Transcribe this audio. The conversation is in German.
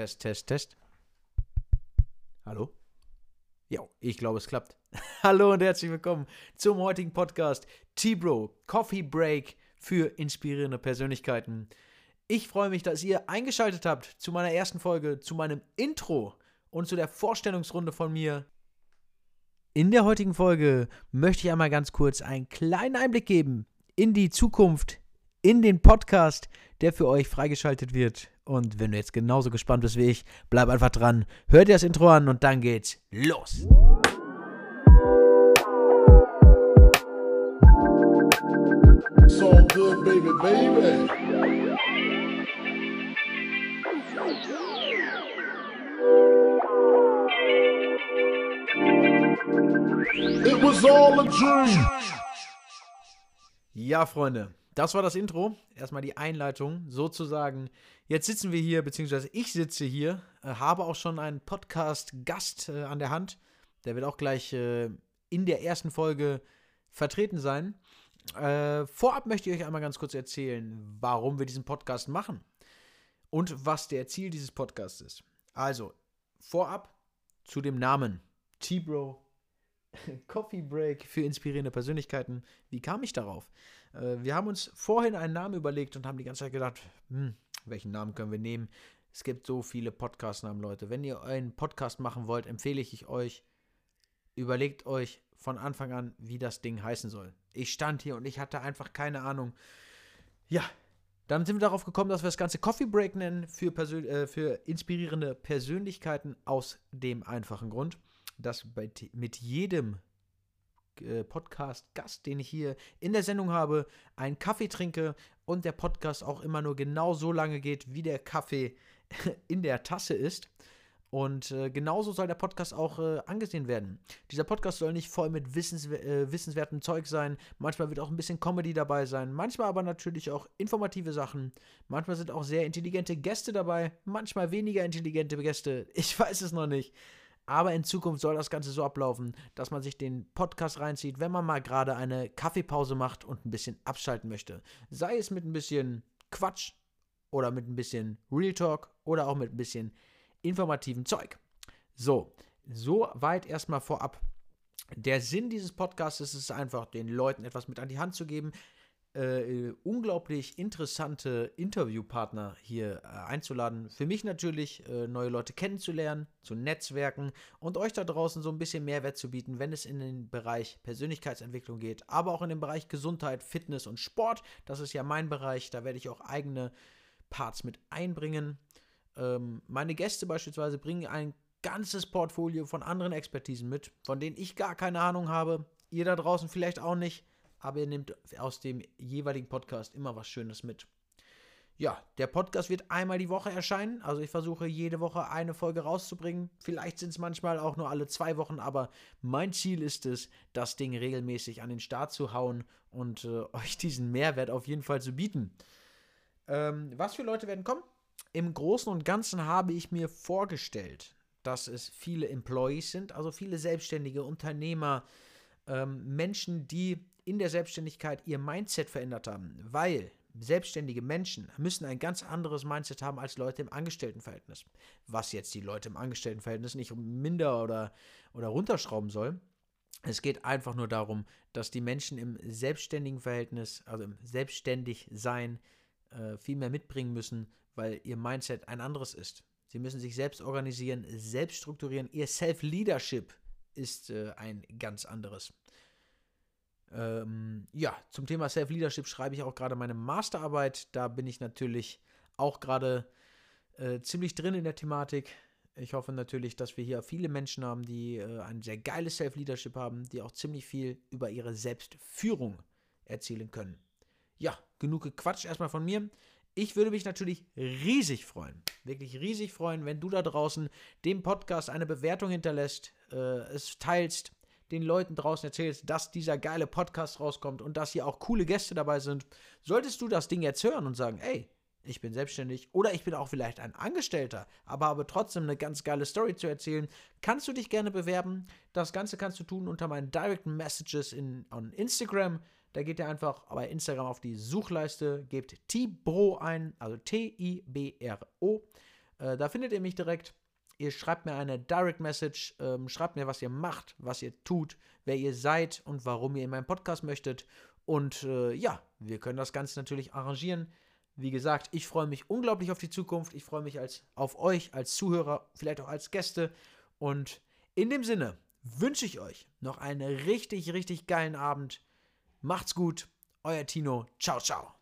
Test, Test, Test. Hallo? Ja, ich glaube, es klappt. Hallo und herzlich willkommen zum heutigen Podcast T-Bro Coffee Break für inspirierende Persönlichkeiten. Ich freue mich, dass ihr eingeschaltet habt zu meiner ersten Folge, zu meinem Intro und zu der Vorstellungsrunde von mir. In der heutigen Folge möchte ich einmal ganz kurz einen kleinen Einblick geben in die Zukunft, in den Podcast, der für euch freigeschaltet wird. Und wenn du jetzt genauso gespannt bist wie ich, bleib einfach dran, hör dir das Intro an und dann geht's los. So good, baby, baby. It was all a dream. Ja, Freunde, das war das Intro. Erstmal die Einleitung, sozusagen. Jetzt sitzen wir hier, beziehungsweise ich sitze hier, äh, habe auch schon einen Podcast-Gast äh, an der Hand. Der wird auch gleich äh, in der ersten Folge vertreten sein. Äh, vorab möchte ich euch einmal ganz kurz erzählen, warum wir diesen Podcast machen und was der Ziel dieses Podcasts ist. Also, vorab zu dem Namen T-Bro Coffee Break für inspirierende Persönlichkeiten. Wie kam ich darauf? Äh, wir haben uns vorhin einen Namen überlegt und haben die ganze Zeit gedacht, hm, welchen Namen können wir nehmen? Es gibt so viele Podcast-Namen, Leute. Wenn ihr einen Podcast machen wollt, empfehle ich euch, überlegt euch von Anfang an, wie das Ding heißen soll. Ich stand hier und ich hatte einfach keine Ahnung. Ja, dann sind wir darauf gekommen, dass wir das Ganze Coffee Break nennen für, Persön äh, für inspirierende Persönlichkeiten aus dem einfachen Grund, dass bei, mit jedem äh, Podcast-Gast, den ich hier in der Sendung habe, einen Kaffee trinke und der Podcast auch immer nur genau so lange geht, wie der Kaffee in der Tasse ist. Und äh, genauso soll der Podcast auch äh, angesehen werden. Dieser Podcast soll nicht voll mit wissens äh, wissenswertem Zeug sein. Manchmal wird auch ein bisschen Comedy dabei sein. Manchmal aber natürlich auch informative Sachen. Manchmal sind auch sehr intelligente Gäste dabei. Manchmal weniger intelligente Gäste. Ich weiß es noch nicht. Aber in Zukunft soll das Ganze so ablaufen, dass man sich den Podcast reinzieht, wenn man mal gerade eine Kaffeepause macht und ein bisschen abschalten möchte. Sei es mit ein bisschen Quatsch oder mit ein bisschen Real Talk oder auch mit ein bisschen informativen Zeug. So, so weit erstmal vorab. Der Sinn dieses Podcasts ist es einfach, den Leuten etwas mit an die Hand zu geben, äh, unglaublich interessante Interviewpartner hier äh, einzuladen. Für mich natürlich, äh, neue Leute kennenzulernen, zu netzwerken und euch da draußen so ein bisschen Mehrwert zu bieten, wenn es in den Bereich Persönlichkeitsentwicklung geht, aber auch in den Bereich Gesundheit, Fitness und Sport. Das ist ja mein Bereich, da werde ich auch eigene Parts mit einbringen. Ähm, meine Gäste beispielsweise bringen ein ganzes Portfolio von anderen Expertisen mit, von denen ich gar keine Ahnung habe. Ihr da draußen vielleicht auch nicht aber ihr nehmt aus dem jeweiligen Podcast immer was Schönes mit. Ja, der Podcast wird einmal die Woche erscheinen. Also ich versuche jede Woche eine Folge rauszubringen. Vielleicht sind es manchmal auch nur alle zwei Wochen, aber mein Ziel ist es, das Ding regelmäßig an den Start zu hauen und äh, euch diesen Mehrwert auf jeden Fall zu bieten. Ähm, was für Leute werden kommen? Im Großen und Ganzen habe ich mir vorgestellt, dass es viele Employees sind, also viele selbstständige Unternehmer, ähm, Menschen, die in der Selbstständigkeit ihr Mindset verändert haben, weil selbstständige Menschen müssen ein ganz anderes Mindset haben als Leute im Angestelltenverhältnis. Was jetzt die Leute im Angestelltenverhältnis nicht minder oder, oder runterschrauben soll. Es geht einfach nur darum, dass die Menschen im selbstständigen Verhältnis, also im Selbstständigsein, äh, viel mehr mitbringen müssen, weil ihr Mindset ein anderes ist. Sie müssen sich selbst organisieren, selbst strukturieren. Ihr Self-Leadership ist äh, ein ganz anderes. Ähm, ja, zum Thema Self-Leadership schreibe ich auch gerade meine Masterarbeit. Da bin ich natürlich auch gerade äh, ziemlich drin in der Thematik. Ich hoffe natürlich, dass wir hier viele Menschen haben, die äh, ein sehr geiles Self-Leadership haben, die auch ziemlich viel über ihre Selbstführung erzielen können. Ja, genug Quatsch erstmal von mir. Ich würde mich natürlich riesig freuen, wirklich riesig freuen, wenn du da draußen dem Podcast eine Bewertung hinterlässt, äh, es teilst, den Leuten draußen erzählst, dass dieser geile Podcast rauskommt und dass hier auch coole Gäste dabei sind, solltest du das Ding jetzt hören und sagen, ey, ich bin selbstständig oder ich bin auch vielleicht ein Angestellter, aber habe trotzdem eine ganz geile Story zu erzählen, kannst du dich gerne bewerben. Das Ganze kannst du tun unter meinen Direct Messages in, on Instagram. Da geht ihr einfach bei Instagram auf die Suchleiste, gebt Tibro ein, also T-I-B-R-O Äh, da findet ihr mich direkt. Ihr schreibt mir eine Direct Message, ähm, schreibt mir, was ihr macht, was ihr tut, wer ihr seid und warum ihr in meinen Podcast möchtet. Und äh, ja, wir können das Ganze natürlich arrangieren. Wie gesagt, ich freue mich unglaublich auf die Zukunft. Ich freue mich als, auf euch als Zuhörer, vielleicht auch als Gäste. Und in dem Sinne wünsche ich euch noch einen richtig, richtig geilen Abend. Macht's gut. Euer Tino. Ciao, ciao.